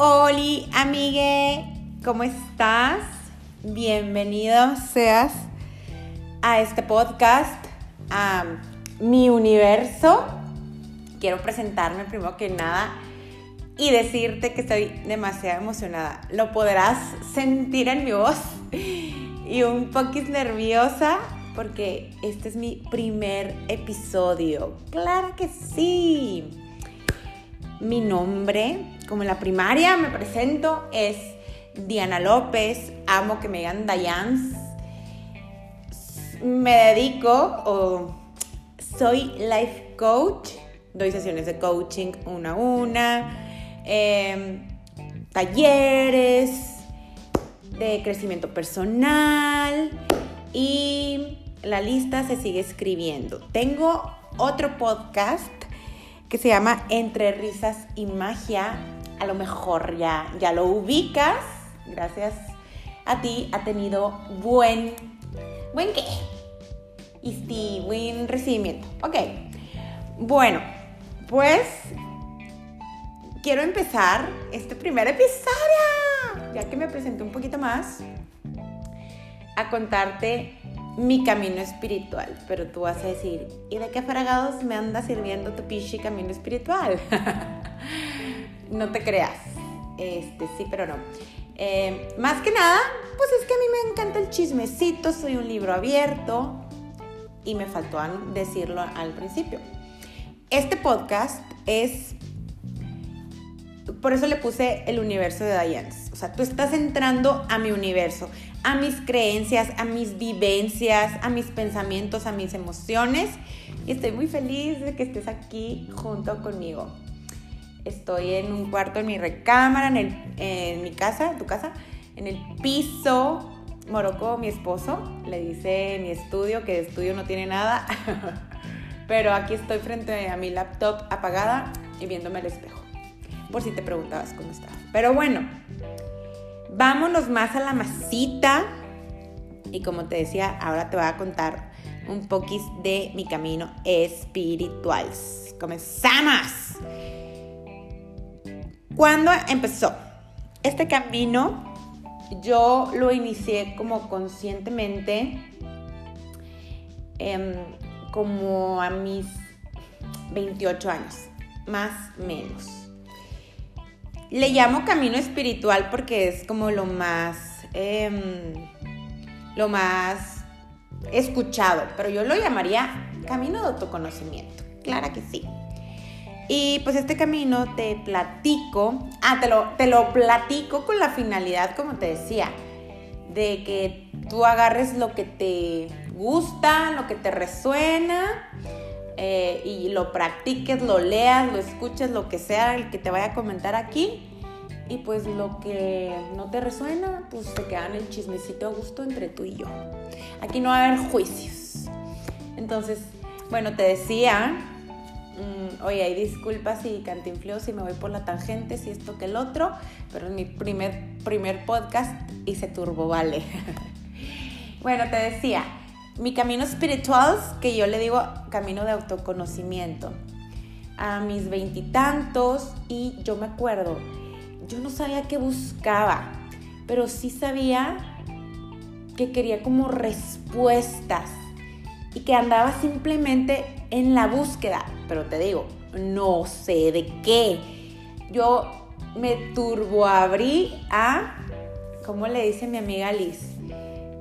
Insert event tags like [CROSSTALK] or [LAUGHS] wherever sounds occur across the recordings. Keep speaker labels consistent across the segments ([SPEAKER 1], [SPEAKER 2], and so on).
[SPEAKER 1] Hola, amigue, ¿cómo estás? Bienvenido seas a este podcast, a mi universo. Quiero presentarme primero que nada y decirte que estoy demasiado emocionada. Lo podrás sentir en mi voz [LAUGHS] y un poquito nerviosa porque este es mi primer episodio. Claro que sí. Mi nombre, como en la primaria me presento, es Diana López. Amo que me digan Dayans. Me dedico o soy life coach. Doy sesiones de coaching una a una. Em, talleres de crecimiento personal y la lista se sigue escribiendo. Tengo otro podcast que se llama Entre risas y magia. A lo mejor ya, ya lo ubicas. Gracias a ti ha tenido buen, buen qué? Y buen recibimiento. Ok. Bueno, pues quiero empezar este primer episodio, ya que me presenté un poquito más, a contarte mi camino espiritual. Pero tú vas a decir, ¿y de qué fragados me anda sirviendo tu pichi camino espiritual? [LAUGHS] no te creas. Este, sí, pero no. Eh, más que nada, pues es que a mí me encanta el chismecito, soy un libro abierto y me faltó decirlo al principio. Este podcast es, por eso le puse el universo de Diane. O sea, tú estás entrando a mi universo a mis creencias, a mis vivencias, a mis pensamientos, a mis emociones. Y estoy muy feliz de que estés aquí junto conmigo. Estoy en un cuarto en mi recámara, en, en mi casa, tu casa, en el piso. Morocco, mi esposo, le dice mi estudio, que de estudio no tiene nada. [LAUGHS] Pero aquí estoy frente a mi laptop apagada y viéndome al espejo. Por si te preguntabas cómo estaba. Pero bueno, Vámonos más a la masita. Y como te decía, ahora te voy a contar un poquis de mi camino espiritual. ¡Comenzamos! ¿Cuándo empezó? Este camino yo lo inicié como conscientemente, em, como a mis 28 años, más o menos. Le llamo camino espiritual porque es como lo más, em, lo más escuchado, pero yo lo llamaría camino de autoconocimiento. Claro que sí. Y pues este camino te platico, ah, te lo, te lo platico con la finalidad, como te decía, de que tú agarres lo que te gusta, lo que te resuena eh, y lo practiques, lo leas, lo escuches, lo que sea el que te vaya a comentar aquí. Y pues lo que no te resuena, pues te queda en el chismecito a gusto entre tú y yo. Aquí no va a haber juicios. Entonces, bueno, te decía, mm, oye, hay disculpas si cantinfleo, si me voy por la tangente, si esto que el otro, pero en mi primer, primer podcast hice turbo, vale. [LAUGHS] bueno, te decía, mi camino espiritual, que yo le digo camino de autoconocimiento, a mis veintitantos y, yo me acuerdo, yo no sabía qué buscaba, pero sí sabía que quería como respuestas y que andaba simplemente en la búsqueda, pero te digo, no sé de qué. Yo me turboabrí a, ¿cómo le dice mi amiga Liz?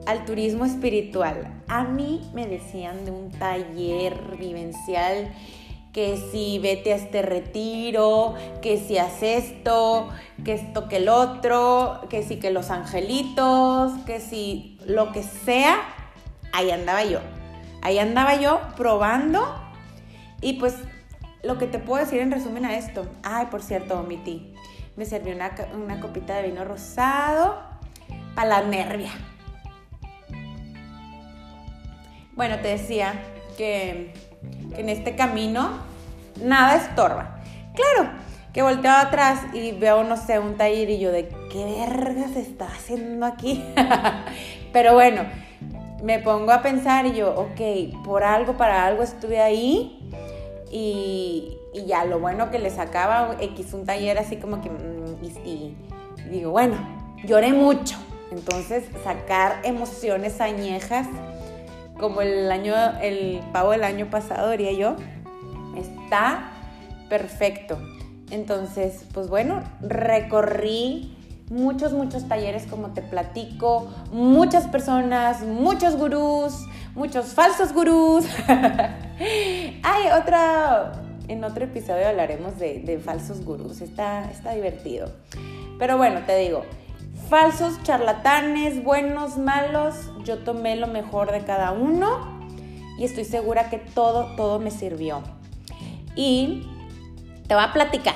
[SPEAKER 1] Al turismo espiritual a mí me decían de un taller vivencial que si vete a este retiro, que si haces esto, que esto que el otro, que si que los angelitos, que si lo que sea, ahí andaba yo. Ahí andaba yo probando y pues lo que te puedo decir en resumen a esto, ay, por cierto, omití, me sirvió una, una copita de vino rosado para la nervia. Bueno, te decía que, en este camino nada estorba. Claro, que volteo atrás y veo, no sé, un taller y yo de qué verga se está haciendo aquí. [LAUGHS] Pero bueno, me pongo a pensar y yo, ok, por algo, para algo estuve ahí y, ya, lo bueno que le sacaba X un taller así como que, mm, y digo, bueno, lloré mucho. Entonces, sacar emociones añejas, como el año, el pavo del año pasado, diría yo, está perfecto. Entonces, pues bueno, recorrí muchos, muchos talleres como te platico, muchas personas, muchos gurús, muchos falsos gurús. [LAUGHS] Hay otra, en otro episodio hablaremos de, falsos gurús, está, está divertido. Pero bueno, te digo, falsos charlatanes, buenos, malos, yo tomé lo mejor de cada uno y estoy segura que todo, todo me sirvió. Y te voy a platicar.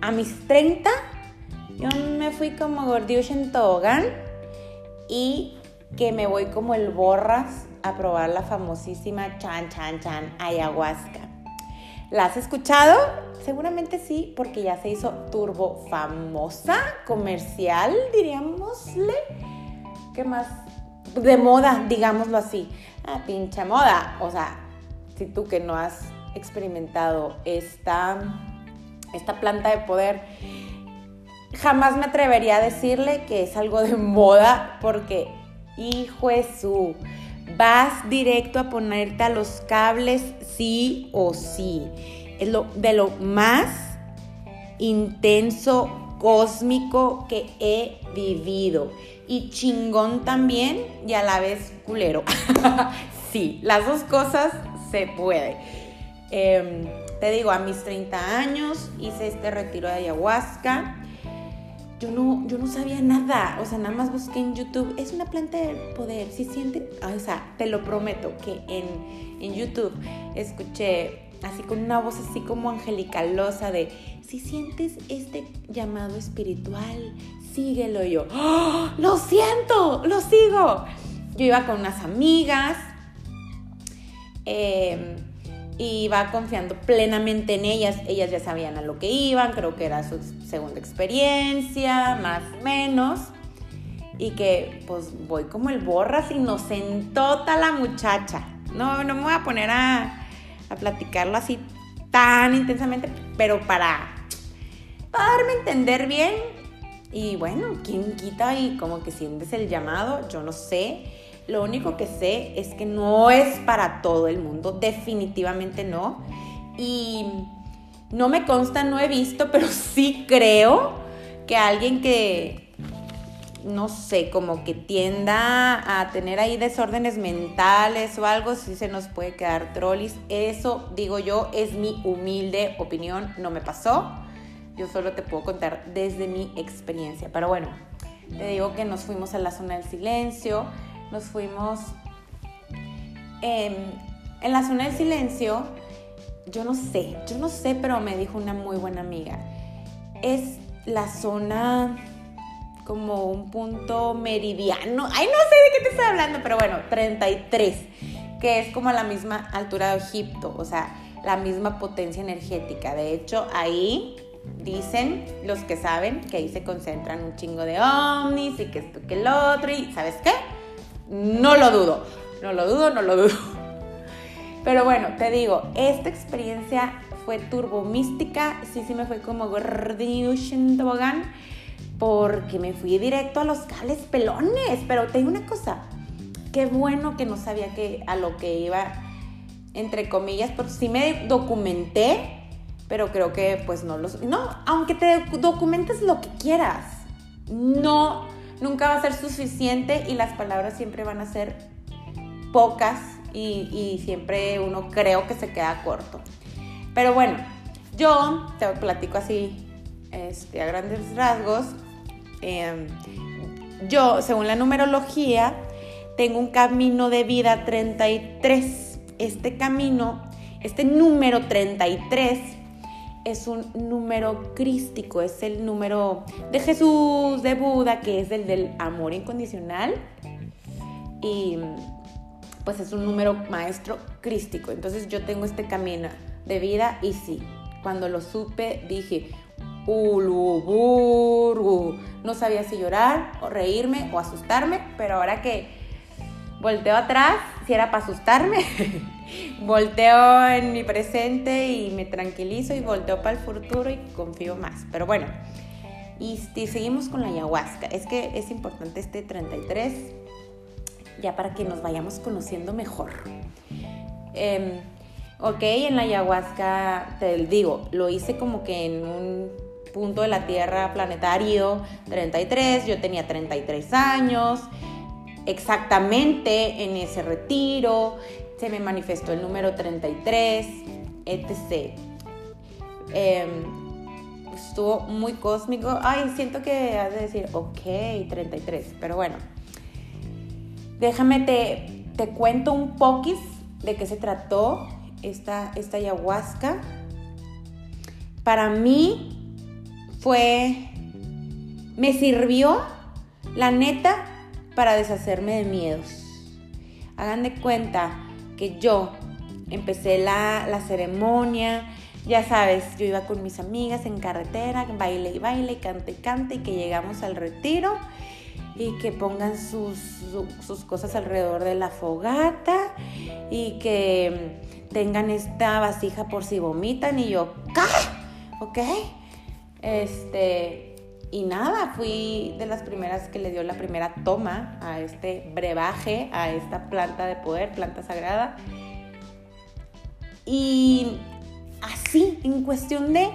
[SPEAKER 1] A mis 30, yo me fui como gordiush en tobogán y que me voy como el borras a probar la famosísima chan chan chan ayahuasca. ¿La has escuchado? Seguramente sí, porque ya se hizo turbo famosa, comercial, diríamosle. ¿Qué más? De moda, digámoslo así. Ah, pinche moda. O sea, si tú que no has experimentado esta, esta planta de poder, jamás me atrevería a decirle que es algo de moda porque, hijo su, vas directo a ponerte a los cables sí o sí. Es lo, de lo más intenso, cósmico que he vivido. Y chingón también y a la vez culero. [LAUGHS] sí, las dos cosas se puede. Em, te digo, a mis 30 años hice este retiro de ayahuasca. Yo no, yo no sabía nada, o sea, nada más busqué en YouTube. Es una planta de poder, si ¿Sí o sea, te lo prometo que en, en YouTube escuché así con una voz así como angelicalosa de, si sientes este llamado espiritual, síguelo yo. ¡Oh! Lo siento, lo sigo. Yo iba con unas amigas. Eh, y va confiando plenamente en ellas. Ellas ya sabían a lo que iban, creo que era su segunda experiencia, más o menos. Y que pues voy como el borras inocentota la muchacha. No, no me voy a poner a, a platicarlo así tan intensamente, pero para, para darme a entender bien. Y bueno, ¿quién quita y como que sientes el llamado? Yo no sé. Lo único que sé es que no es para todo el mundo, definitivamente no. Y no me consta, no he visto, pero [LAUGHS] sí creo que alguien que, no sé, como que tienda a tener ahí desórdenes mentales o algo, sí se nos puede quedar trollis. Eso, digo yo, es mi humilde opinión, no me pasó. Yo solo te puedo contar desde mi experiencia. Pero bueno, te digo que nos fuimos a la zona del silencio nos fuimos em, en la zona del silencio. Yo no sé, yo no sé, pero me dijo una muy buena amiga. Es la zona como un punto meridiano. Ay, no sé de qué te estoy hablando, pero bueno, 33, que es como la misma altura de Egipto, o sea, la misma potencia energética. De hecho, ahí dicen los que saben que ahí se concentran un chingo de ovnis y que esto que el otro y ¿sabes qué? No lo dudo, no lo dudo, no lo dudo. Pero bueno, te digo, esta experiencia fue turbo mística, sí, sí me fue como en tobogán, porque me fui directo a los cables pelones. Pero te digo una cosa, qué bueno que no sabía a lo que iba, entre comillas, porque sí me documenté, pero creo que pues no los... No, aunque te documentes lo que quieras, no nunca va a ser suficiente y las palabras siempre van a ser pocas y, siempre uno creo que se queda corto. Pero bueno, yo te platico así este, a grandes rasgos. Em, yo, según la numerología, tengo un camino de vida 33. Este camino, este número 33 es un número crístico, es el número de Jesús, de Buda, que es el del amor incondicional. Y pues es un número maestro crístico. Entonces yo tengo este camino de vida y sí, cuando lo supe dije, Uluburgu. No sabía si llorar o reírme o asustarme, pero ahora que volteo atrás, si era para asustarme, [LAUGHS] volteo en mi presente y me tranquilizo y volteo para el futuro y confío más. Pero bueno, Y, seguimos con la ayahuasca. Es que es importante este 33, ya para que nos vayamos conociendo mejor. Em, ok, en la ayahuasca, te digo, lo hice como que en un punto de la Tierra planetario 33, yo tenía 33 años, exactamente en ese retiro, se me manifestó el número 33, etc. Em, estuvo muy cósmico. Ay, siento que has de decir, ok, 33, pero bueno. Déjame te, te cuento un poquis de qué se trató esta, esta ayahuasca. Para mí fue, me sirvió, la neta, para deshacerme de miedos. Hagan de cuenta que yo empecé la, la ceremonia, ya sabes, yo iba con mis amigas en carretera, baile y baile, cante y cante, y que llegamos al retiro y que pongan sus, sus cosas alrededor de la fogata y que tengan esta vasija por si vomitan y yo, ¿qué? ¿Ok? Este, y nada, fui de las primeras que le dio la primera toma a este brebaje, a esta planta de poder, planta sagrada. Y así, en cuestión de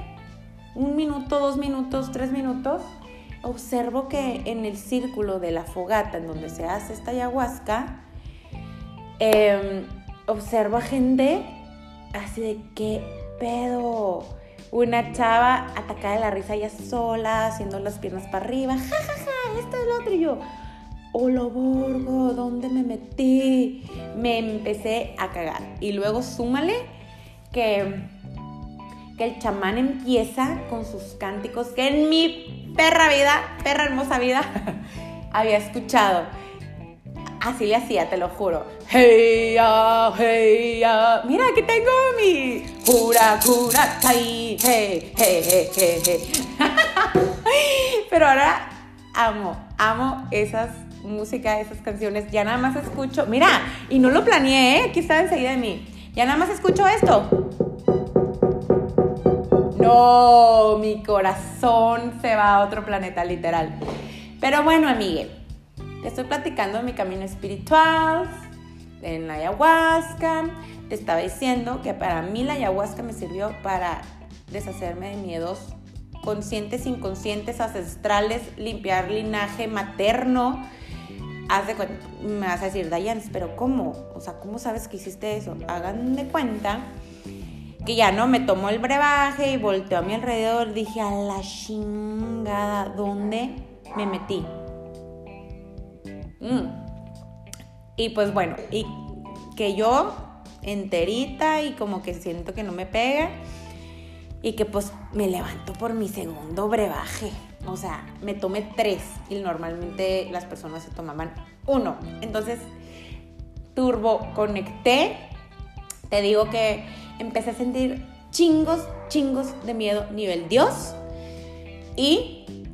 [SPEAKER 1] un minuto, dos minutos, tres minutos, observo que en el círculo de la fogata en donde se hace esta ayahuasca, em, observo a gente así de qué pedo. Una chava atacada de la risa ella sola, haciendo las piernas para arriba, ja, ja, ja, esto es lo otro. Y yo, hola Borgo, ¿dónde me metí? Me empecé a cagar. Y luego súmale que que el chamán empieza con sus cánticos que en mi perra vida, perra hermosa vida, [LAUGHS] había escuchado. Así le hacía, te lo juro. Hey, ya, hey, ya. Mira, aquí tengo mi jura, cura, hey, hey, hey, hey, hey. [LAUGHS] Pero ahora amo, amo esas músicas, esas canciones. Ya nada más escucho. Mira, y no lo planeé, ¿eh? aquí está enseguida de mí. Ya nada más escucho esto. No, mi corazón se va a otro planeta literal. Pero bueno, amigue, estoy platicando mi camino espiritual, en la ayahuasca. Te estaba diciendo que para mí la ayahuasca me sirvió para deshacerme de miedos conscientes, inconscientes, ancestrales, limpiar linaje materno. Haz de me vas a decir, Dayan, pero ¿cómo? O sea, ¿cómo sabes que hiciste eso? Hagan de cuenta que ya no me tomó el brebaje y volteó a mi alrededor. Dije, a la chingada, ¿dónde me metí? Mm. Y pues bueno, y que yo enterita y como que siento que no me pega y que pues me levanto por mi segundo brebaje. O sea, me tomé tres y normalmente las personas se tomaban uno. Entonces, turbo conecté. Te digo que empecé a sentir chingos, chingos de miedo nivel Dios. Y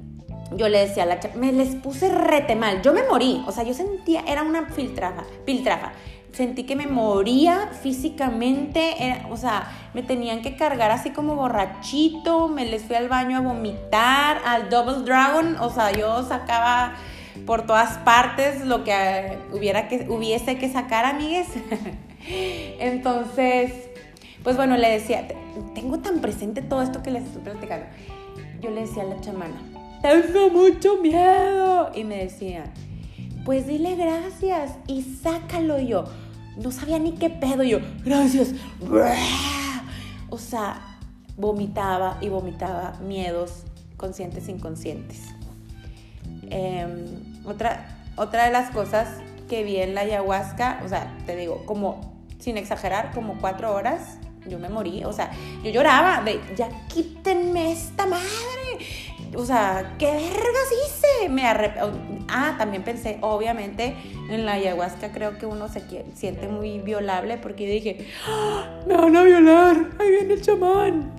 [SPEAKER 1] yo le decía a la chava, me les puse rete mal. Yo me morí. O sea, yo sentía, era una filtrafa, filtrafa. Sentí que me moría físicamente. o sea, me tenían que cargar así como borrachito. Me les fui al baño a vomitar, al Double Dragon. O sea, yo sacaba por todas partes lo que hubiera que, hubiese que sacar, amigues. [LAUGHS] Entonces, pues bueno, le decía, tengo tan presente todo esto que les estoy platicando. Yo le decía a la chamana, tengo mucho miedo. Y me decía, pues dile gracias y sácalo yo. No sabía ni qué pedo yo, gracias. O sea, vomitaba y vomitaba miedos conscientes e inconscientes. Em, otra, otra de las cosas que vi en la ayahuasca, o sea, te digo, como, sin exagerar, como cuatro horas yo me morí, o sea, yo lloraba de, ya quítenme esta madre. O sea, ¿qué vergas hice? Me Ah, también pensé, obviamente, en la ayahuasca creo que uno se siente muy violable porque dije, ¡Ah, me van a violar, ahí viene el chamán.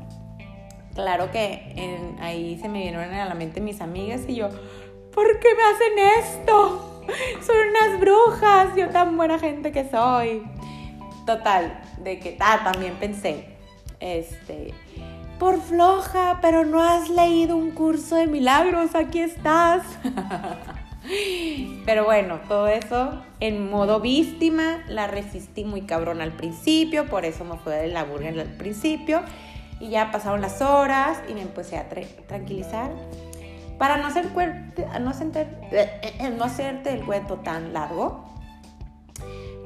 [SPEAKER 1] Claro que ahí se me vinieron a la mente mis amigas y yo, ¿por qué me hacen esto? Son unas brujas, yo tan buena gente que soy. Total, de que ah, también pensé, este, por floja, pero no has leído un curso de milagros, aquí estás. [LAUGHS] Pero bueno, todo eso en modo víctima, la resistí muy cabrón al principio, por eso me fue de la burger al principio. Y ya pasaron las horas y me empecé a tranquilizar. Para no, hacer no, no hacerte el cuento tan largo,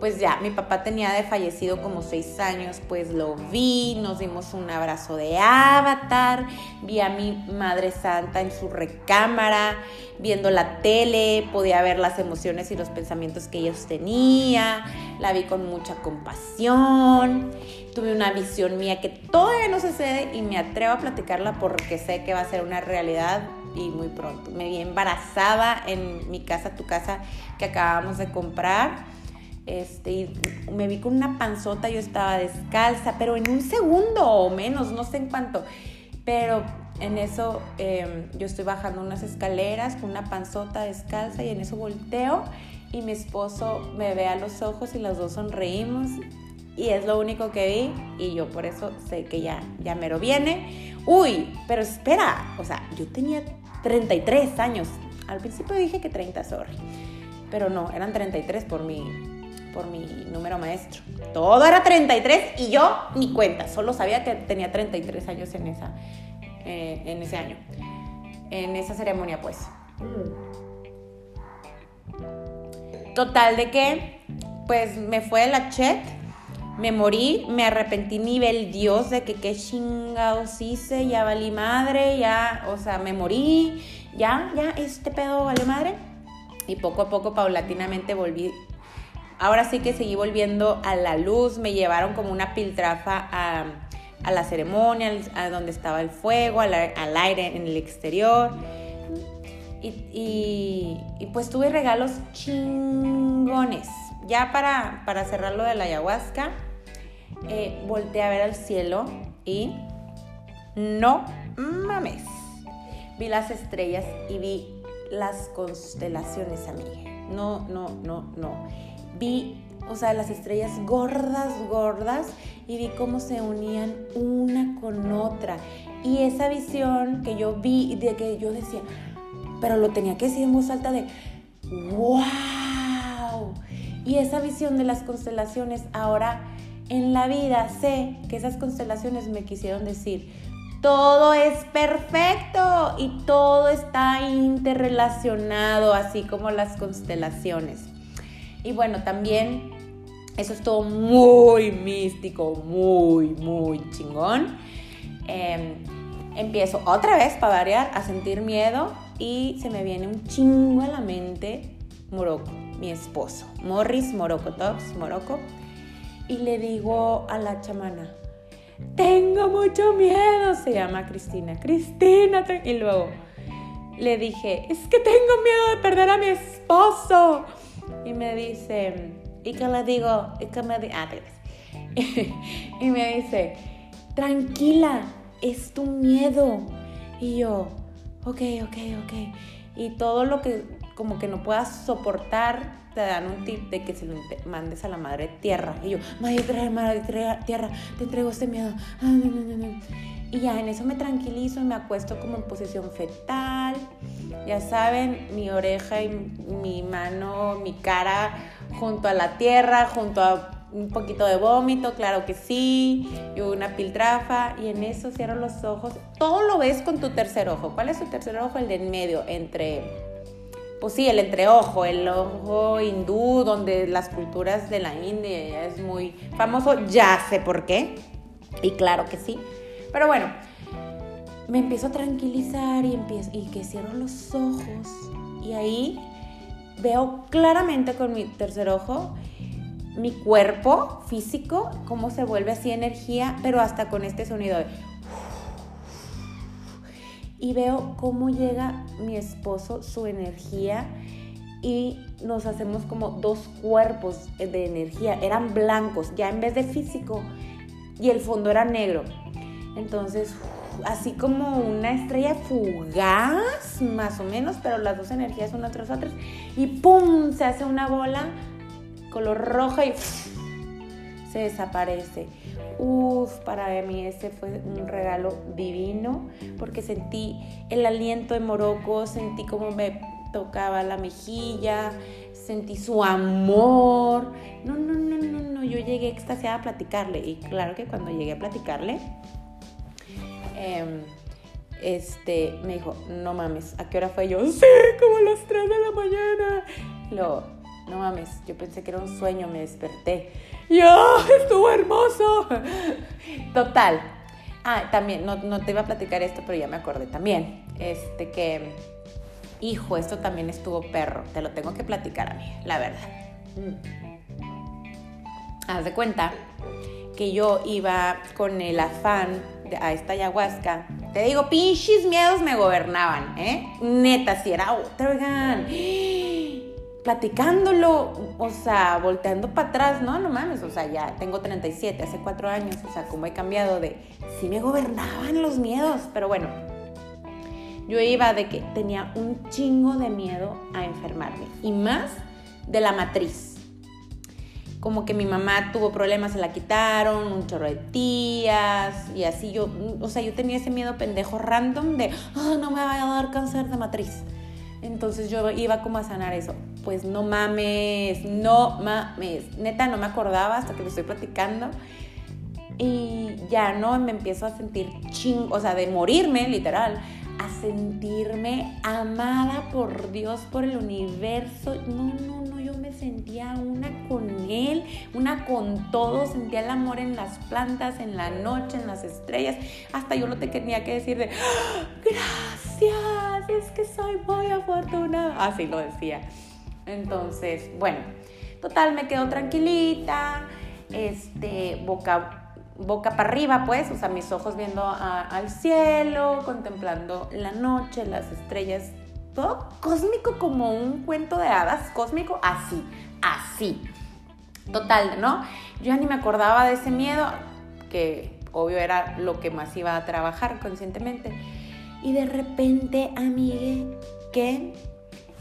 [SPEAKER 1] pues ya, mi papá tenía de fallecido como seis años, pues lo vi, nos dimos un abrazo de avatar, vi a mi madre santa en su recámara, viendo la tele, podía ver las emociones y los pensamientos que ellos tenía, la vi con mucha compasión, tuve una visión mía que todavía no sucede y me atrevo a platicarla porque sé que va a ser una realidad y muy pronto. Me vi embarazada en mi casa, tu casa que acabamos de comprar este, y me vi con una panzota, yo estaba descalza, pero en un segundo o menos, no sé en cuánto. Pero en eso em, yo estoy bajando unas escaleras con una panzota descalza y en eso volteo y mi esposo me ve a los ojos y los dos sonreímos y es lo único que vi y yo por eso sé que ya, ya mero viene. Uy, pero espera, o sea, yo tenía 33 años. Al principio dije que 30, sorry. Pero no, eran 33 por mi, por mi número maestro. Todo era 33 y yo ni cuenta, solo sabía que tenía 33 años en, esa, eh, en ese año, en esa ceremonia pues. Total de que, pues me fue la chet, me morí, me arrepentí nivel Dios de que qué chingados hice, ya valí madre, ya, o sea, me morí, ya, ya, este pedo valió madre. Y poco a poco, paulatinamente, volví ahora sí que seguí volviendo a la luz, me llevaron como una piltrafa a, la ceremonia, a donde estaba el fuego, al, aire en el exterior. Y, pues tuve regalos chingones. Ya para, para cerrar lo de la ayahuasca, eh, volteé a ver al cielo y no mames. Vi las estrellas y vi las constelaciones, amiga. No, no, no, no vi, o sea, las estrellas gordas, gordas, y vi cómo se unían una con otra. Y esa visión que yo vi, de que yo decía, pero lo tenía que decir en voz alta de, wow. Y esa visión de las constelaciones, ahora en la vida sé que esas constelaciones me quisieron decir, todo es perfecto y todo está interrelacionado, así como las constelaciones. Y bueno, también eso es todo muy místico, muy, muy chingón. Em, empiezo otra vez, para variar, a sentir miedo y se me viene un chingo a la mente Morocco, mi esposo, Morris Morocco Talks, Morocco. Y le digo a la chamana, tengo mucho miedo, se llama Cristina, Cristina, y luego le dije, es que tengo miedo de perder a mi esposo y me dice, ¿y qué le digo? ¿Y qué me ah, [LAUGHS] y me dice, tranquila, es tu miedo. Y yo, ok, ok, ok. Y todo lo que como que no puedas soportar, te dan un tip de que se lo mandes a la madre tierra. Y yo, madre, madre tierra, te entrego este miedo. Ah, y ya en eso me tranquilizo y me acuesto como en posición fetal. Ya saben, mi oreja y mi mano, mi cara junto a la tierra, junto a un poquito de vómito, claro que sí, y una piltrafa, y en eso cierro los ojos. Todo lo ves con tu tercer ojo. ¿Cuál es tu tercer ojo? El de en medio, entre, pues sí, el entreojo, el ojo hindú, donde las culturas de la India es muy famoso, ya sé por qué, y claro que sí. Pero bueno, me empiezo a tranquilizar y, empiezo, y que cierro los ojos y ahí veo claramente con mi tercer ojo mi cuerpo físico, cómo se vuelve así energía, pero hasta con este sonido de... Y veo cómo llega mi esposo, su energía, y nos hacemos como dos cuerpos de energía. Eran blancos, ya en vez de físico, y el fondo era negro. Entonces, así como una estrella fugaz, más o menos, pero las dos energías unas tras otras, y ¡pum! se hace una bola color roja y se desaparece. Uf, para mí ese fue un regalo divino porque sentí el aliento de Morocco, sentí como me tocaba la mejilla, sentí su amor. No, no, no, no, no, yo llegué extasiada a platicarle y claro que cuando llegué a platicarle, em, este, me dijo, no mames, ¿a qué hora fue? Yo, sí, como las 3 de la mañana. Lo, no mames, yo pensé que era un sueño, me desperté. ¡Ya! ¡Estuvo hermoso! Total. Ah, también, no, no te iba a platicar esto, pero ya me acordé también. Este que, hijo, esto también estuvo perro. Te lo tengo que platicar a mí, la verdad. Haz de cuenta que yo iba con el afán a esta ayahuasca. Te digo, pinches miedos me gobernaban, ¿eh? Neta, si era otra, oigan [GASPS] platicándolo, o sea, volteando para atrás, no, no mames, o sea, ya tengo 37, hace cuatro años, o sea, como he cambiado de, sí me gobernaban los miedos, pero bueno, yo iba de que tenía un chingo de miedo a enfermarme, y más de la matriz. Como que mi mamá tuvo problemas, se la quitaron, un chorro de tías, y así yo, o sea, yo tenía ese miedo pendejo random de, oh, no me va a dar cáncer de matriz. Entonces yo iba como a sanar eso. Pues no mames, no mames. Neta, no me acordaba hasta que lo estoy platicando. Y ya no me empiezo a sentir ching, o sea, de morirme, literal, a sentirme amada por Dios, por el universo. No, no, no, yo me sentía una con Él, una con todo, sentía el amor en las plantas, en la noche, en las estrellas. Hasta yo lo te tenía que decir de, ¡Ah! gracias, es que soy muy afortunada. Así lo decía. Entonces, bueno, total, me quedo tranquilita, este, boca boca para arriba, pues, o sea, mis ojos viendo al cielo, contemplando la noche, las estrellas, todo cósmico como un cuento de hadas, cósmico, así, así. Total, ¿no? Yo ya ni me acordaba de ese miedo, que obvio era lo que más iba a trabajar conscientemente. Y de repente, amigue, que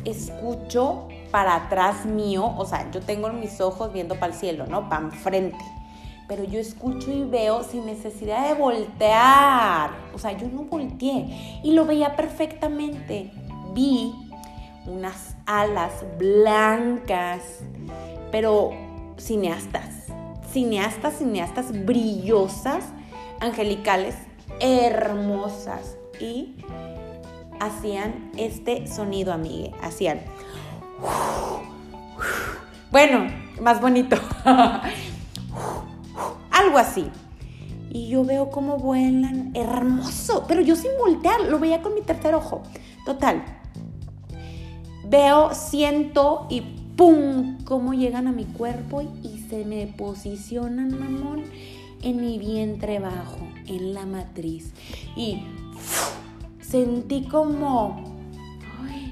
[SPEAKER 1] escucho para atrás mío, o sea, yo tengo mis ojos viendo para el cielo, ¿no? Para enfrente. Pero yo escucho y veo sin necesidad de voltear. O sea, yo no volteé y lo veía perfectamente. Vi unas alas blancas, pero cineastas. Cineastas, cineastas brillosas, angelicales, hermosas. Y hacían este sonido, amigue. Hacían. Bueno, más bonito. [LAUGHS] Algo así. Y yo veo cómo vuelan, hermoso, pero yo sin voltear, lo veía con mi tercer ojo. Total. Veo, siento y ¡pum! cómo llegan a mi cuerpo y se me posicionan, mamón, en mi vientre bajo, en la matriz. Y sentí como,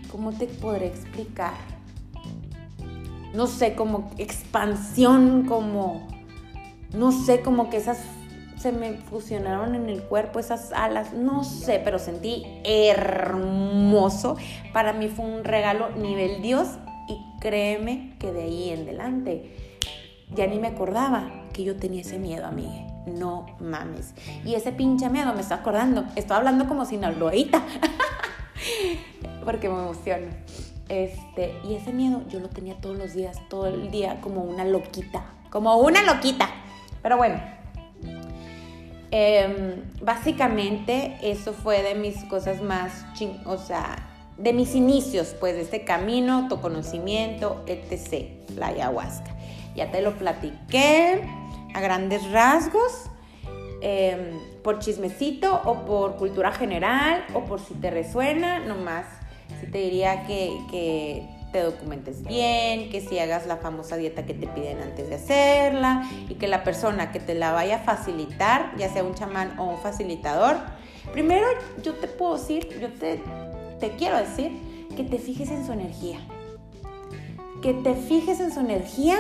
[SPEAKER 1] ¿cómo te podré explicar? No sé, como expansión, como, no sé, como que esas se me fusionaron en el cuerpo, esas alas, no sé, pero sentí hermoso. Para mí fue un regalo nivel Dios y créeme que de ahí en adelante ya ni me acordaba que yo tenía ese miedo a mí no mames. Y ese pinche miedo me está acordando. Estoy hablando como si no lo Porque me emociono. Este, y ese miedo yo lo tenía todos los días, todo el día, como una loquita. Como una loquita. Pero bueno. Em, básicamente eso fue de mis cosas más ching, o sea, de mis inicios, pues, de este camino, tu conocimiento, etc. La ayahuasca. Ya te lo platiqué a grandes rasgos, em, por chismecito o por cultura general o por si te resuena, nomás si te diría que te documentes bien, que si hagas la famosa dieta que te piden antes de hacerla y que la persona que te la vaya a facilitar, ya sea un chamán o un facilitador, primero yo te puedo decir, yo te, te quiero decir que te fijes en su energía. Que te fijes en su energía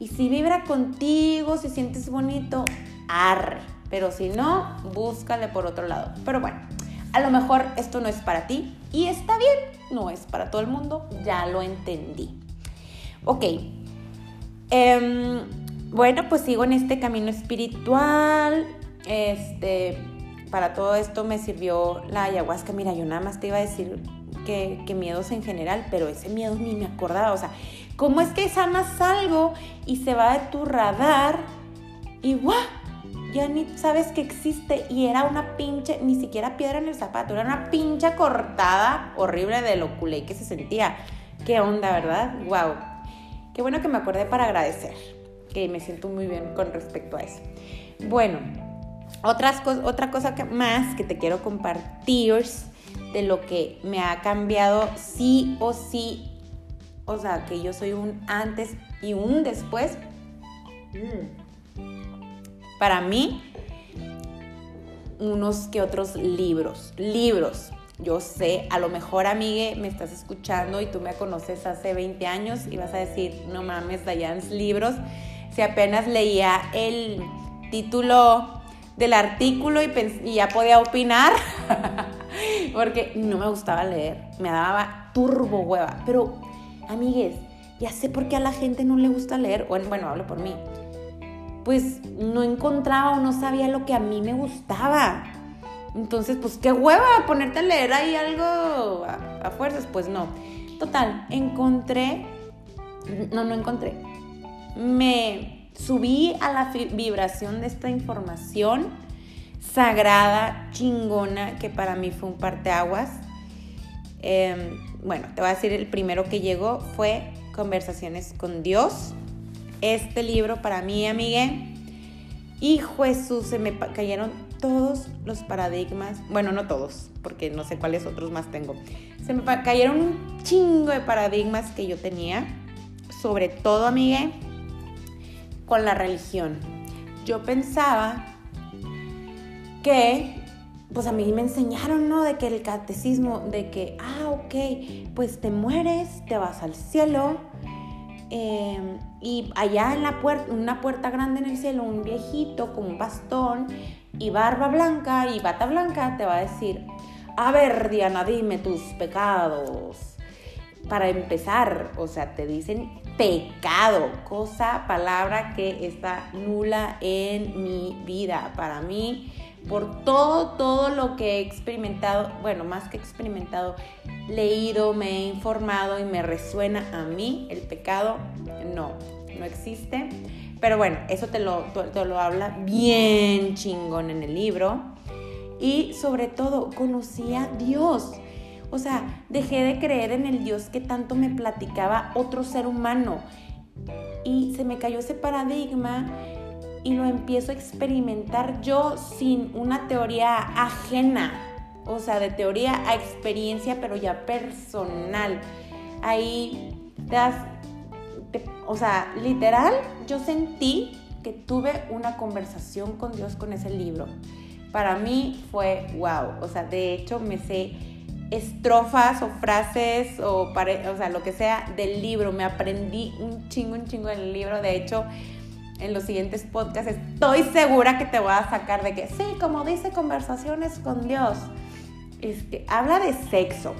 [SPEAKER 1] y si vibra contigo, si sientes bonito, arre. Pero si no, búscale por otro lado. Pero bueno, a lo mejor esto no es para ti y está bien, no es para todo el mundo, ya lo entendí. Ok, em, bueno, pues sigo en este camino espiritual. Este, para todo esto me sirvió la ayahuasca. Mira, yo nada más te iba a decir que, que miedos en general, pero ese miedo ni me acordaba. O sea, ¿cómo es que sanas algo y se va de tu radar y ¡guau! Ya ni sabes que existe y era una pinche, ni siquiera piedra en el zapato, era una pincha cortada horrible de lo culé que se sentía. ¿Qué onda, verdad? ¡Wow! Qué bueno que me acordé para agradecer, que me siento muy bien con respecto a eso. Bueno, otras otra cosa que más que te quiero compartir de lo que me ha cambiado sí o sí, o sea, que yo soy un antes y un después. Para mí, unos que otros libros, libros. Yo sé, a lo mejor, amigue, me estás escuchando y tú me conoces hace 20 años y vas a decir, no mames, Dayan's libros. Si apenas leía el título del artículo y, ya podía opinar, [LAUGHS] porque no me gustaba leer, me daba turbo hueva. Pero, amigues, ya sé por qué a la gente no le gusta leer, bueno, bueno hablo por mí. Pues no encontraba o no sabía lo que a mí me gustaba. Entonces, pues qué hueva ponerte a leer ahí algo a, fuerzas, pues no. Total, encontré, no, no encontré. Me subí a la vibración de esta información sagrada, chingona, que para mí fue un parteaguas. Eh, bueno, te voy a decir, el primero que llegó fue Conversaciones con Dios. Este libro para mí, amigue, hijo Jesús, se me cayeron todos los paradigmas, bueno, no todos, porque no sé cuáles otros más tengo. Se me cayeron un chingo de paradigmas que yo tenía, sobre todo, amigue, con la religión. Yo pensaba que, pues a mí me enseñaron, ¿no? De que el catecismo, de que, ah, ok, pues te mueres, te vas al cielo. Em, y allá en la puerta, una puerta grande en el cielo, un viejito con un bastón y barba blanca y bata blanca te va a decir, a ver, Diana, dime tus pecados. Para empezar, o sea, te dicen pecado, cosa, palabra que está nula en mi vida. Para mí, por todo, todo lo que he experimentado, bueno, más que experimentado, leído, me he informado y me resuena a mí, el pecado no, no existe. Pero bueno, eso te lo, te lo habla bien chingón en el libro. Y sobre todo, conocí a Dios. O sea, dejé de creer en el Dios que tanto me platicaba otro ser humano. Y se me cayó ese paradigma y lo empiezo a experimentar yo sin una teoría ajena. O sea, de teoría a experiencia, pero ya personal. Ahí te das, o sea, literal, yo sentí que tuve una conversación con Dios con ese libro. Para mí fue wow. O sea, de hecho me sé estrofas o frases o, o sea, lo que sea del libro. Me aprendí un chingo, un chingo del libro. De hecho, en los siguientes podcasts estoy segura que te voy a sacar de que, sí, como dice Conversaciones con Dios, este, habla de sexo,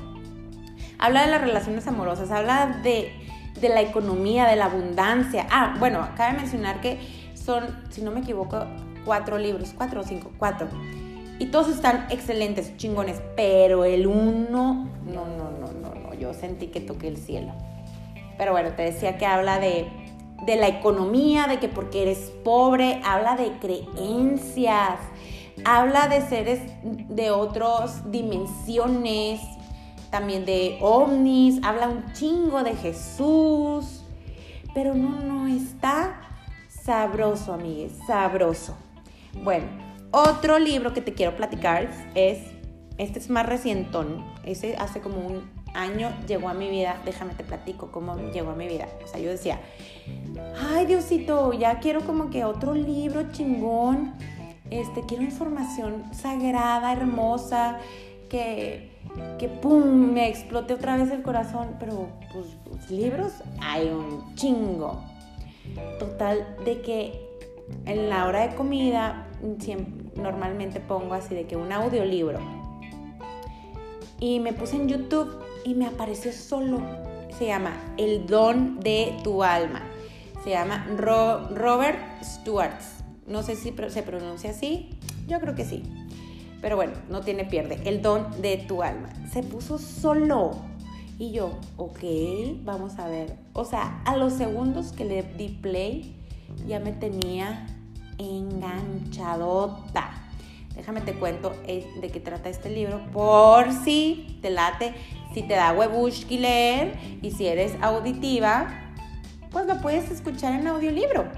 [SPEAKER 1] habla de las relaciones amorosas, habla de, de la economía, de la abundancia. Ah, bueno, cabe mencionar que son, si no me equivoco, cuatro libros, cuatro o cinco, cuatro y todos están excelentes, chingones, pero el uno, no, no, no, no, no, yo sentí que toqué el cielo. Pero bueno, te decía que habla de, de la economía, de que porque eres pobre, habla de creencias, habla de seres de otras dimensiones, también de ovnis, habla un chingo de Jesús, pero no, no, está sabroso, amigues, sabroso. Bueno, otro libro que te quiero platicar es, este es más recientón, ese hace como un año llegó a mi vida, déjame te platico cómo llegó a mi vida. O sea, yo decía, ay Diosito, ya quiero como que otro libro chingón, este, quiero información sagrada, hermosa, que, que pum, me explote otra vez el corazón, pero pues, pues libros hay un chingo. Total, de que en la hora de comida normalmente pongo así de que un audiolibro. Y me puse en YouTube y me apareció solo. Se llama El don de tu alma. Se llama Robert Stewart. No sé si se pronuncia así. Yo creo que sí. Pero bueno, no tiene pierde. El don de tu alma. Se puso solo. Y yo, ok, vamos a ver. O sea, a los segundos que le di play, ya me tenía enganchadota. Déjame te cuento eh, de qué trata este libro, por si te late, si te da huevushki leer y si eres auditiva, pues lo puedes escuchar en audiolibro.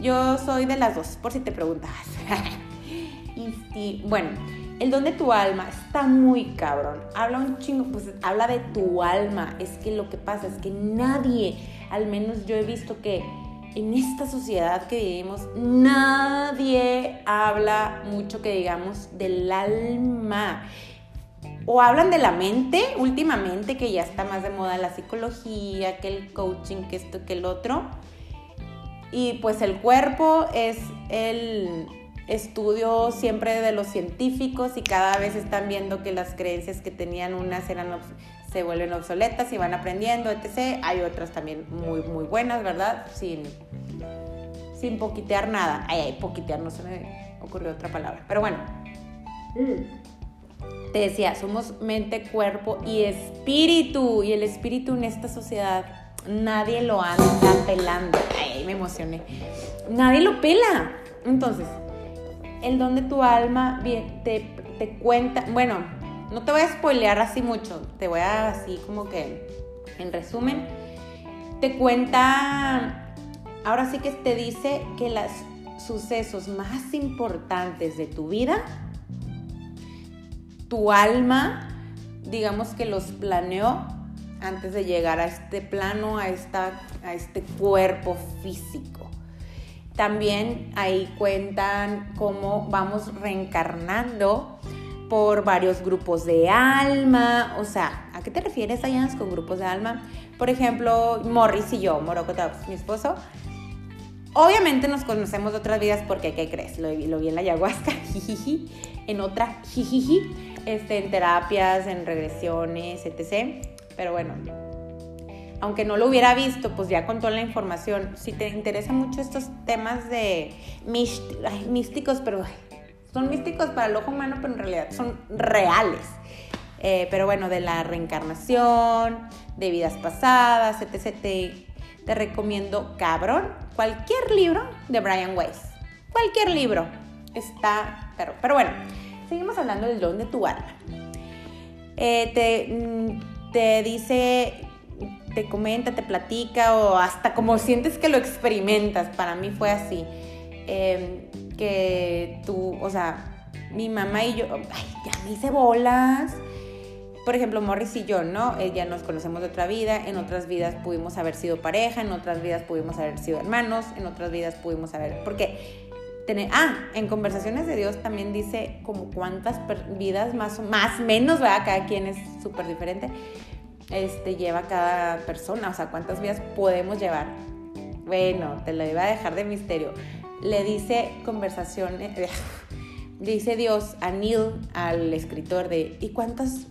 [SPEAKER 1] Yo soy de las dos, por si te preguntas. [LAUGHS] y bueno, el don de tu alma está muy cabrón. Habla un chingo, pues habla de tu alma. Es que lo que pasa es que nadie, al menos yo he visto que en esta sociedad que vivimos, nadie habla mucho que digamos del alma. O hablan de la mente últimamente, que ya está más de moda la psicología, que el coaching, que esto, que el otro. Y pues el cuerpo es el estudio siempre de los científicos y cada vez están viendo que las creencias que tenían unas eran se vuelven obsoletas y van aprendiendo, etc. Hay otras también muy, muy buenas, ¿verdad? Sin, sin poquitear nada. Ay, ay, poquitear, no se me ocurrió otra palabra. Pero bueno. Te decía, somos mente, cuerpo y espíritu. Y el espíritu en esta sociedad nadie lo anda pelando. Ay, me emocioné. Nadie lo pela. Entonces, el don de tu alma te, te cuenta, bueno, no te voy a spoilear así mucho, te voy a así como que, en resumen, te cuenta, ahora sí que te dice que los sucesos más importantes de tu vida, tu alma, digamos que los planeó antes de llegar a este plano, a, esta, a este cuerpo físico. También ahí cuentan cómo vamos reencarnando por varios grupos de alma. O sea, ¿a qué te refieres, Ayans, con grupos de alma? Por ejemplo, Morris y yo, Morocco mi esposo. Obviamente nos conocemos de otras vidas porque, ¿qué crees? Lo, lo vi en la ayahuasca, [LAUGHS] jijiji, en otra, jijiji, este, en terapias, en regresiones, etc. Pero bueno, aunque no lo hubiera visto, pues ya con toda la información, si te interesan mucho estos temas de místicos, pero son místicos para el ojo humano, pero en realidad son reales. Eh, pero bueno, de la reencarnación, de vidas pasadas, etc. Te, te recomiendo, cabrón, cualquier libro de Brian Weiss. Cualquier libro. Está, pero, pero bueno, seguimos hablando del don de tu alma. Eh, te, mm, te dice te comenta, te platica o hasta como sientes que lo experimentas. Para mí fue así. Em, que tú, o sea, mi mamá y yo, ay, ya me hice bolas. Por ejemplo, Morris y yo, ¿no? Ya nos conocemos de otra vida, en otras vidas pudimos haber sido pareja, en otras vidas pudimos haber sido hermanos, en otras vidas pudimos haber... Porque, ah, en Conversaciones de Dios también dice como cuántas vidas más, más menos, ¿verdad? Cada quien es súper diferente este, lleva cada persona, o sea, cuántas vidas podemos llevar. Bueno, te lo iba a dejar de misterio. Le dice conversaciones, [LAUGHS] dice Dios a Neil, al escritor de, ¿y cuántas,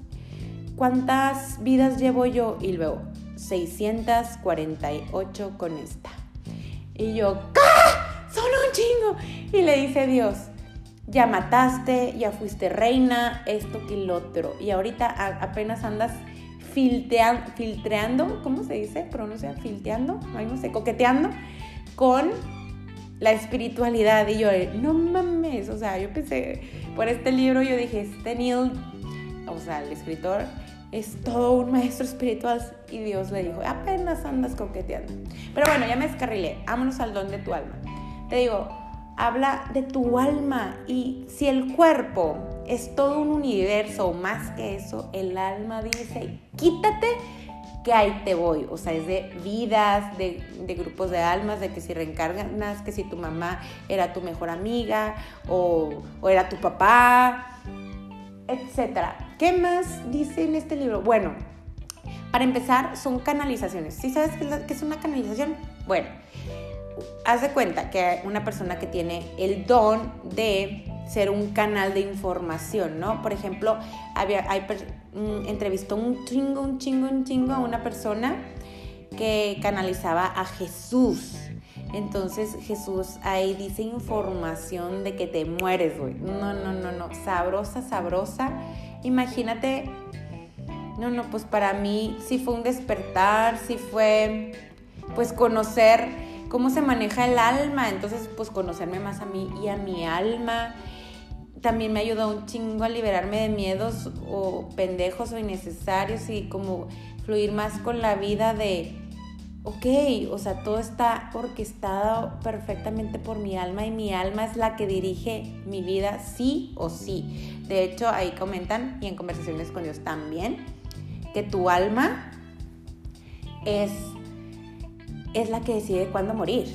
[SPEAKER 1] cuántas vidas llevo yo? Y luego, 648 con esta. Y yo, ¡Ah! ¡Son un chingo! Y le dice Dios, ya mataste, ya fuiste reina, esto que lo otro. Y ahorita apenas andas filtreando, ¿cómo se dice? Pronuncia, filteando, ay no sé, coqueteando con la espiritualidad. Y yo, no mames, o sea, yo pensé, por este libro yo dije, este Neil, o sea, el escritor, es todo un maestro espiritual. Y Dios le dijo, apenas andas coqueteando. Pero bueno, ya me descarrilé, vámonos al don de tu alma. Te digo, habla de tu alma y si el cuerpo es todo un universo más que eso, el alma dice, quítate que ahí te voy. O sea, es de vidas, de, grupos de almas, de que si reencarnas, que si tu mamá era tu mejor amiga o, era tu papá, etc. ¿Qué más dice en este libro? Bueno, para empezar, son canalizaciones. ¿Sí sabes qué es una canalización? Bueno, haz de cuenta que una persona que tiene el don de ser un canal de información, ¿no? Por ejemplo, había, entrevistó un chingo, un chingo, un chingo a una persona que canalizaba a Jesús. Entonces Jesús ahí dice información de que te mueres, güey. No, no, no, no. Sabrosa, sabrosa. Imagínate. No, no, pues para mí sí fue un despertar, sí fue pues conocer cómo se maneja el alma. Entonces, pues conocerme más a mí y a mi alma. También me ayudó un chingo a liberarme de miedos o pendejos o innecesarios y como fluir más con la vida de ok, o sea, todo está orquestado perfectamente por mi alma y mi alma es la que dirige mi vida sí o sí. De hecho, ahí comentan y en conversaciones con Dios también que tu alma es, es la que decide cuándo morir.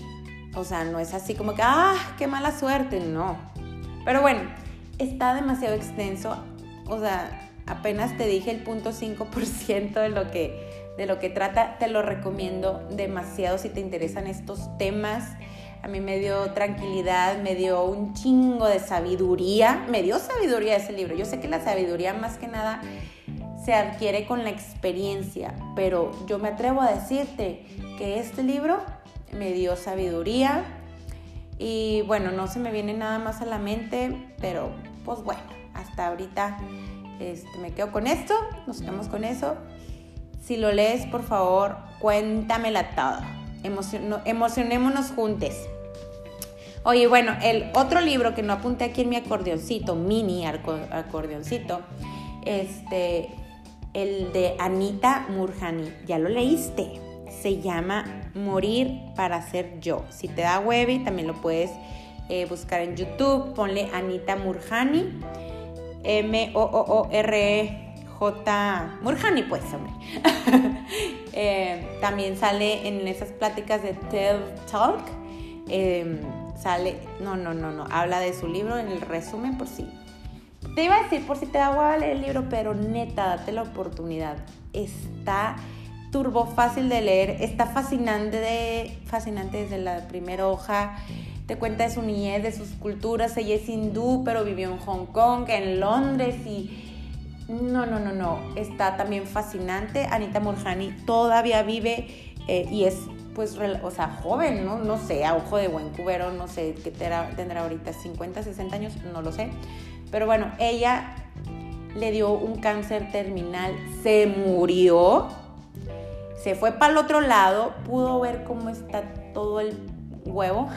[SPEAKER 1] O sea, no es así como que, ah, qué mala suerte, no. Pero bueno, está demasiado extenso. O sea, apenas te dije el punto 5% de lo que de lo que trata, te lo recomiendo demasiado si te interesan estos temas. A mí me dio tranquilidad, me dio un chingo de sabiduría, me dio sabiduría ese libro. Yo sé que la sabiduría más que nada se adquiere con la experiencia, pero yo me atrevo a decirte que este libro me dio sabiduría y bueno, no se me viene nada más a la mente, pero pues bueno, hasta ahorita este, me quedo con esto, nos quedamos con eso si lo lees, por favor, cuéntamela toda. emocionémonos juntos. Oye, bueno, el otro libro que no apunté aquí en mi acordeoncito, mini acordeoncito, este, el de Anita Murjani, ya lo leíste. Se llama Morir para ser yo. Si te da y también lo puedes eh, buscar en YouTube. Ponle Anita Murjani, M-O-O-O-R-E J. Murjani, pues, hombre. [LAUGHS] Eh, también sale en esas pláticas de TED Talk. Em, sale, no, no, no, no, habla de su libro en el resumen por si. Te iba a decir por si te da hueva leer el libro, pero neta, date la oportunidad. Está turbo fácil de leer, está fascinante, fascinante desde la primera hoja. Te cuenta de su niñez, de sus culturas. Ella es hindú, pero vivió en Hong Kong, en Londres y no, no, no, no. Está también fascinante. Anita Murjani todavía vive eh, y es, pues, o sea, joven, ¿no? No sé, a ojo de buen cubero, no sé qué tendrá ahorita, 50, 60 años, no lo sé. Pero bueno, ella le dio un cáncer terminal, se murió, se fue para el otro lado, pudo ver cómo está todo el huevo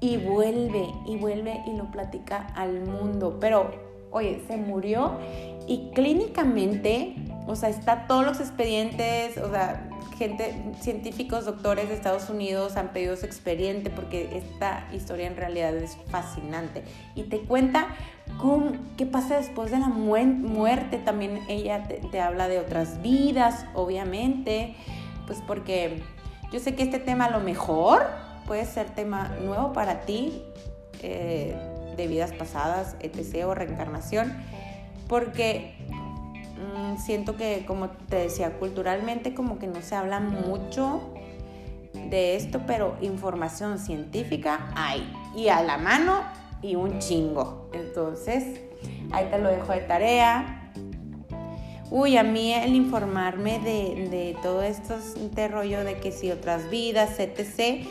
[SPEAKER 1] y vuelve y vuelve y lo platica al mundo. Pero, oye, se murió y clínicamente, o sea, está todos los expedientes, o sea, gente, científicos, doctores de Estados Unidos han pedido su expediente porque esta historia en realidad es fascinante. Y te cuenta qué pasa después de la muerte. También ella te, habla de otras vidas, obviamente, pues porque yo sé que este tema a lo mejor puede ser tema nuevo para ti, eh, de vidas pasadas, etc. o reencarnación porque mm, siento que, como te decía, culturalmente como que no se habla mucho de esto, pero información científica hay y a la mano y un chingo. Entonces, ahí te lo dejo de tarea. Uy, a mí el informarme de, de todo esto, este rollo de que si otras vidas, etc.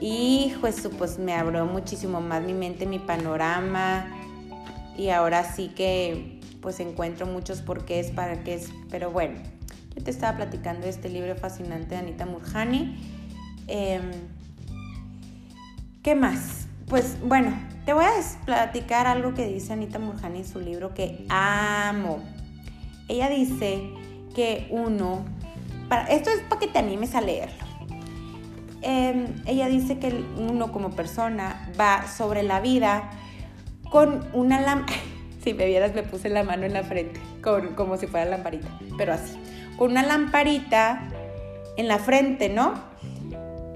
[SPEAKER 1] Y pues, pues me abrió muchísimo más mi mente, mi panorama. Y ahora sí que pues encuentro muchos porqués, para qué es, pero bueno, yo te estaba platicando de este libro fascinante de Anita Murjani. Em, ¿Qué más? Pues bueno, te voy a platicar algo que dice Anita Murjani en su libro que amo. Ella dice que uno, para, esto es para que te animes a leerlo. Em, ella dice que uno como persona va sobre la vida con una lámpara [LAUGHS] si me vieras, me puse la mano en la frente, con, como si fuera lamparita, pero así. Con una lamparita en la frente, ¿no?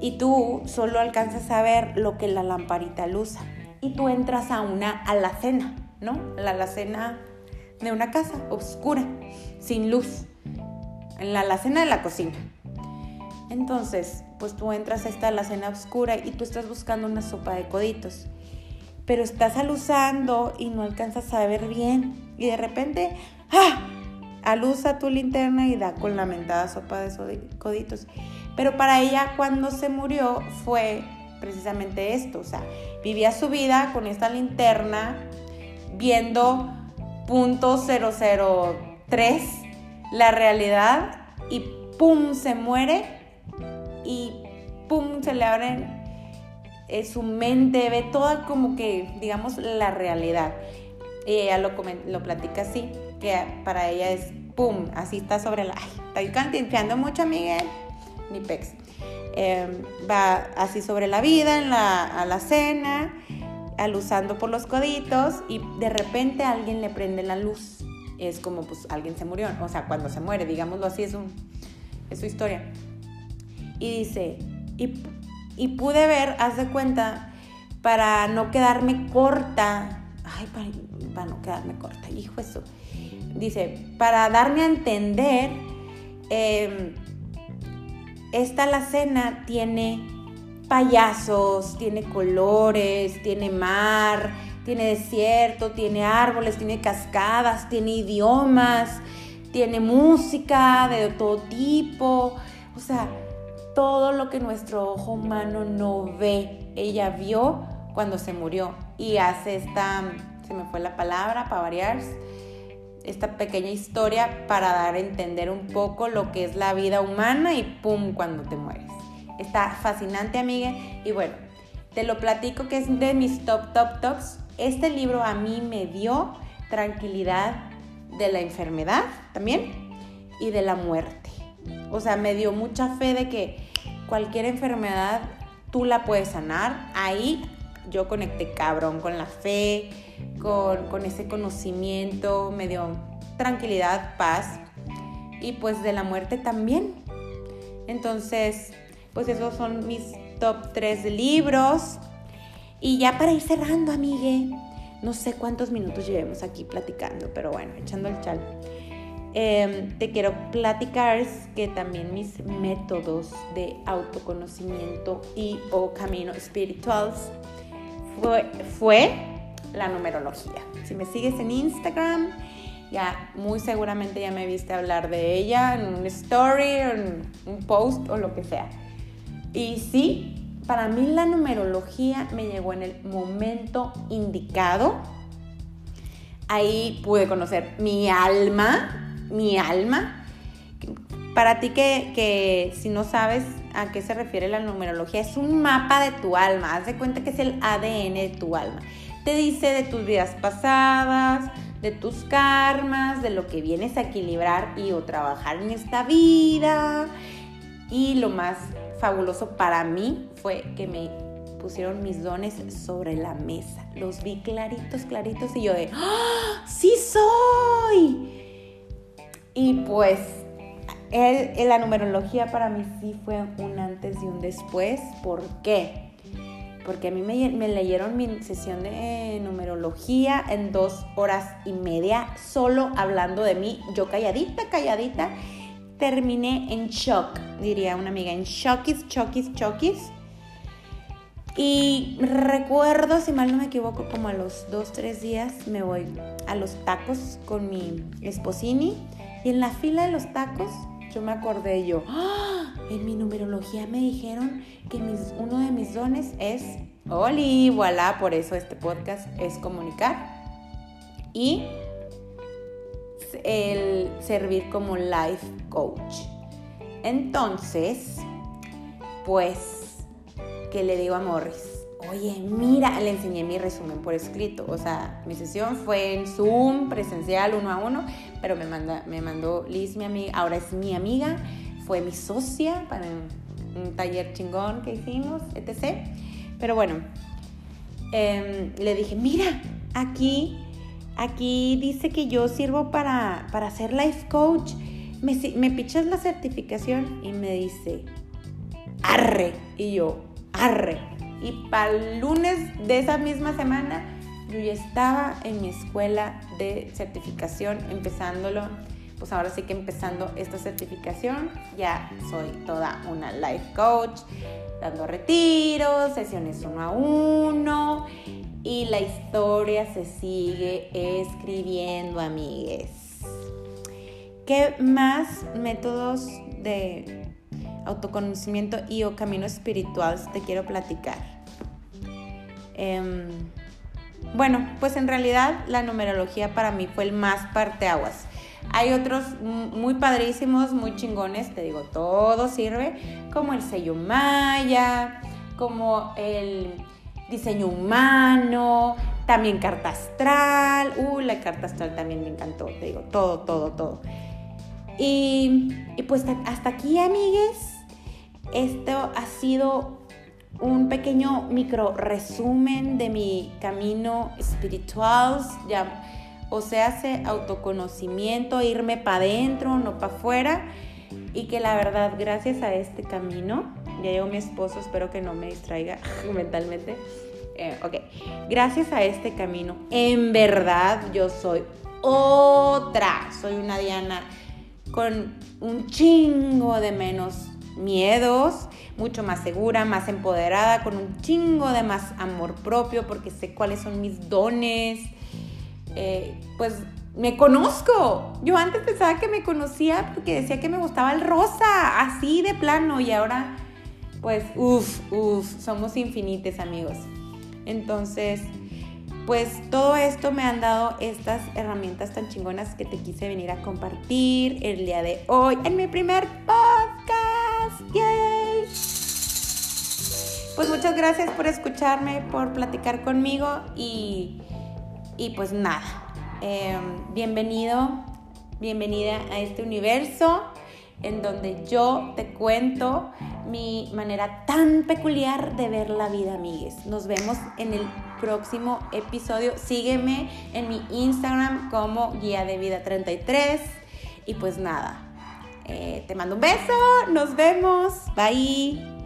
[SPEAKER 1] Y tú solo alcanzas a ver lo que la lamparita luza. Y tú entras a una alacena, ¿no? La alacena de una casa oscura, sin luz, en la alacena de la cocina. Entonces, pues tú entras a esta alacena oscura y tú estás buscando una sopa de coditos pero estás alusando y no alcanzas a ver bien. Y de repente, ¡ah! alusa tu linterna y da con la mentada sopa de coditos. Pero para ella cuando se murió fue precisamente esto, o sea, vivía su vida con esta linterna viendo punto .003 la realidad y pum se muere y pum se le abre eh, su mente, ve toda como que digamos la realidad. Y ella lo, lo platica así, que para ella es pum, así está sobre la... Ay, estoy cantinfeando mucho, Miguel. Ni pex. Em, va así sobre la vida, en la, a la cena, alusando por los coditos y de repente alguien le prende la luz. Es como pues alguien se murió, o sea, cuando se muere, digámoslo así, es, un, es su historia. Y dice, y, y pude ver, haz de cuenta, para no quedarme corta, ay, para, para no quedarme corta, hijo eso. Dice, para darme a entender, eh, esta alacena tiene payasos, tiene colores, tiene mar, tiene desierto, tiene árboles, tiene cascadas, tiene idiomas, tiene música de todo tipo. O sea, todo lo que nuestro ojo humano no ve, ella vio cuando se murió. Y hace esta, se me fue la palabra, para variar, esta pequeña historia para dar a entender un poco lo que es la vida humana y pum, cuando te mueres. Está fascinante, amiga. Y bueno, te lo platico que es de mis top, top, tops. Este libro a mí me dio tranquilidad de la enfermedad también y de la muerte. O sea, me dio mucha fe de que cualquier enfermedad tú la puedes sanar. Ahí yo conecté cabrón con la fe, con, ese conocimiento, me dio tranquilidad, paz y pues de la muerte también. Entonces, pues esos son mis top 3 libros. Y ya para ir cerrando, amigue, no sé cuántos minutos llevemos aquí platicando, pero bueno, echando el chal. Em, te quiero platicar que también mis métodos de autoconocimiento y o camino espiritual fue, fue la numerología. Si me sigues en Instagram, ya muy seguramente ya me viste hablar de ella en un story, en un post o lo que sea. Y sí, para mí la numerología me llegó en el momento indicado. Ahí pude conocer mi alma, mi alma. Para ti que, que si no sabes a qué se refiere la numerología, es un mapa de tu alma. Haz de cuenta que es el ADN de tu alma. Te dice de tus vidas pasadas, de tus karmas, de lo que vienes a equilibrar y o trabajar en esta vida. Y lo más fabuloso para mí fue que me pusieron mis dones sobre la mesa. Los vi claritos, claritos y yo de, ¡Ah, ¡sí soy! Y pues el, la numerología para mí sí fue un antes y un después. ¿Por qué? Porque a mí me, leyeron mi sesión de numerología en dos horas y media, solo hablando de mí, yo calladita, calladita, terminé en shock, diría una amiga, en shockis, shockis, shockis. Y recuerdo, si mal no me equivoco, como a los dos, tres días me voy a los tacos con mi esposini. Y en la fila de los tacos, yo me acordé yo, ¡Ah! en mi numerología me dijeron que uno de mis dones es, ¡Oli! Voilà, por eso este podcast es comunicar y el servir como life coach. Entonces, pues, ¿qué le digo a Morris? Oye, mira, le enseñé mi resumen por escrito. O sea, mi sesión fue en Zoom, presencial, uno a uno, pero me, manda, me mandó Liz, mi amiga, ahora es mi amiga, fue mi socia para un taller chingón que hicimos, etc. Pero bueno, em, le dije, mira, aquí, aquí dice que yo sirvo para, para ser life coach. Me, me pichas la certificación y me dice, arre. Y yo, arre y para el lunes de esa misma semana yo ya estaba en mi escuela de certificación, empezándolo, pues ahora sí que empezando esta certificación, ya soy toda una life coach, dando retiros, sesiones uno a uno y la historia se sigue escribiendo, amigues. ¿qué más métodos de autoconocimiento y o camino espiritual te quiero platicar? Em, bueno, pues en realidad la numerología para mí fue el más parteaguas. Hay otros muy padrísimos, muy chingones, te digo, todo sirve, como el sello maya, como el diseño humano, también carta astral, uh, la carta astral también me encantó, te digo, todo, todo, todo. Y, pues hasta aquí, amigues, esto ha sido un pequeño micro resumen de mi camino espiritual, ya, o sea, hace autoconocimiento, irme para adentro, no para afuera, y que la verdad, gracias a este camino, ya llegó mi esposo, espero que no me distraiga [LAUGHS] mentalmente. Eh, ok, gracias a este camino, en verdad yo soy otra, soy una Diana con un chingo de menos miedos, mucho más segura, más empoderada, con un chingo de más amor propio, porque sé cuáles son mis dones. Eh, pues me conozco. Yo antes pensaba que me conocía porque decía que me gustaba el rosa, así de plano, y ahora, pues, uff, uff, somos infinites amigos. Entonces, pues todo esto me han dado estas herramientas tan chingonas que te quise venir a compartir el día de hoy en mi primer podcast. ¡Yay! Pues muchas gracias por escucharme, por platicar conmigo y, y pues nada, em, bienvenido, bienvenida a este universo en donde yo te cuento mi manera tan peculiar de ver la vida, amigues. Nos vemos en el próximo episodio. Sígueme en mi Instagram como guía de vida 33. Y pues nada, eh, te mando un beso, nos vemos, bye.